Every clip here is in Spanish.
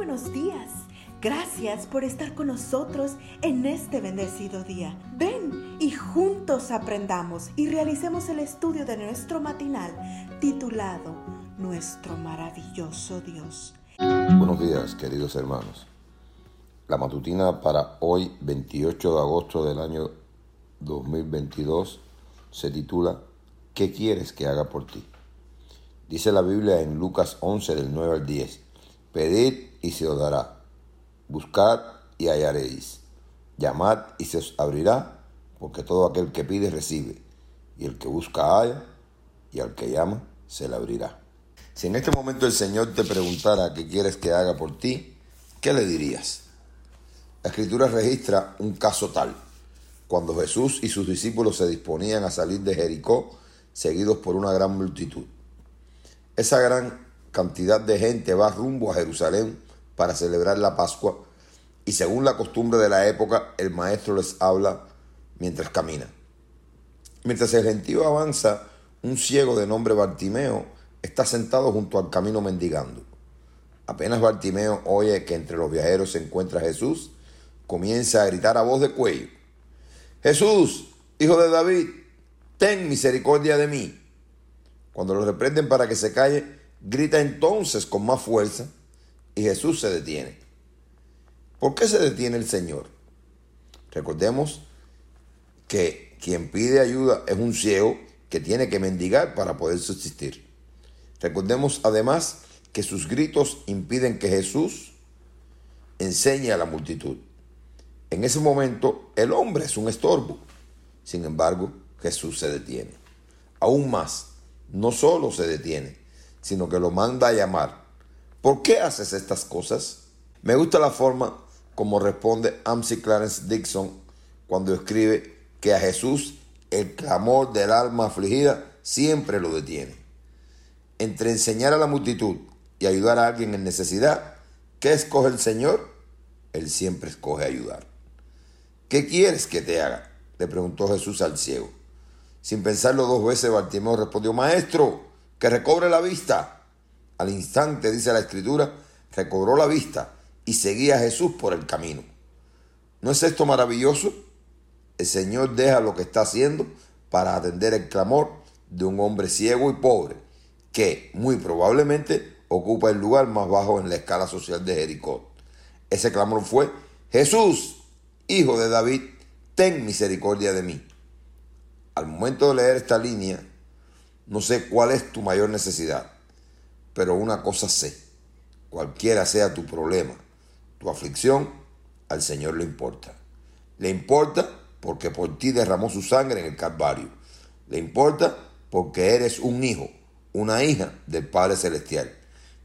buenos días. Gracias por estar con nosotros en este bendecido día. Ven y juntos aprendamos y realicemos el estudio de nuestro matinal titulado Nuestro maravilloso Dios. Buenos días, queridos hermanos. La matutina para hoy, 28 de agosto del año 2022, se titula ¿Qué quieres que haga por ti? Dice la Biblia en Lucas 11 del 9 al 10, Pedid y se os dará, buscad y hallaréis, llamad y se os abrirá, porque todo aquel que pide recibe, y el que busca halla, y al que llama se le abrirá. Si en este momento el Señor te preguntara qué quieres que haga por ti, ¿qué le dirías? La escritura registra un caso tal, cuando Jesús y sus discípulos se disponían a salir de Jericó, seguidos por una gran multitud. Esa gran cantidad de gente va rumbo a Jerusalén para celebrar la Pascua y según la costumbre de la época, el maestro les habla mientras camina. Mientras el gentío avanza, un ciego de nombre Bartimeo está sentado junto al camino mendigando. Apenas Bartimeo oye que entre los viajeros se encuentra Jesús, comienza a gritar a voz de cuello, Jesús, hijo de David, ten misericordia de mí. Cuando lo reprenden para que se calle, grita entonces con más fuerza y Jesús se detiene. ¿Por qué se detiene el Señor? Recordemos que quien pide ayuda es un ciego que tiene que mendigar para poder subsistir. Recordemos además que sus gritos impiden que Jesús enseñe a la multitud. En ese momento el hombre es un estorbo. Sin embargo, Jesús se detiene. Aún más, no solo se detiene, sino que lo manda a llamar. ¿Por qué haces estas cosas? Me gusta la forma como responde Amsi Clarence Dixon cuando escribe que a Jesús el clamor del alma afligida siempre lo detiene. Entre enseñar a la multitud y ayudar a alguien en necesidad, ¿qué escoge el Señor? Él siempre escoge ayudar. ¿Qué quieres que te haga? Le preguntó Jesús al ciego. Sin pensarlo dos veces, Bartimeo respondió, Maestro, que recobre la vista. Al instante, dice la escritura, recobró la vista y seguía a Jesús por el camino. ¿No es esto maravilloso? El Señor deja lo que está haciendo para atender el clamor de un hombre ciego y pobre, que muy probablemente ocupa el lugar más bajo en la escala social de Jericó. Ese clamor fue, Jesús, hijo de David, ten misericordia de mí. Al momento de leer esta línea, no sé cuál es tu mayor necesidad, pero una cosa sé, cualquiera sea tu problema, tu aflicción, al Señor le importa. Le importa porque por ti derramó su sangre en el Calvario. Le importa porque eres un hijo, una hija del Padre Celestial.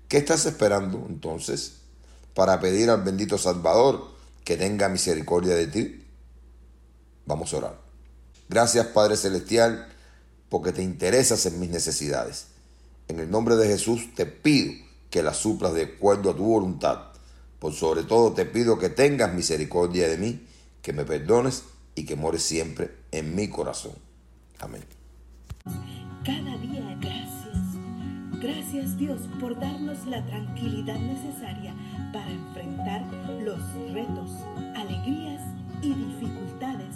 ¿Qué estás esperando entonces para pedir al bendito Salvador que tenga misericordia de ti? Vamos a orar. Gracias Padre Celestial porque te interesas en mis necesidades. En el nombre de Jesús te pido que las suplas de acuerdo a tu voluntad. Por sobre todo te pido que tengas misericordia de mí, que me perdones y que mores siempre en mi corazón. Amén. Cada día gracias. Gracias Dios por darnos la tranquilidad necesaria para enfrentar los retos, alegrías y dificultades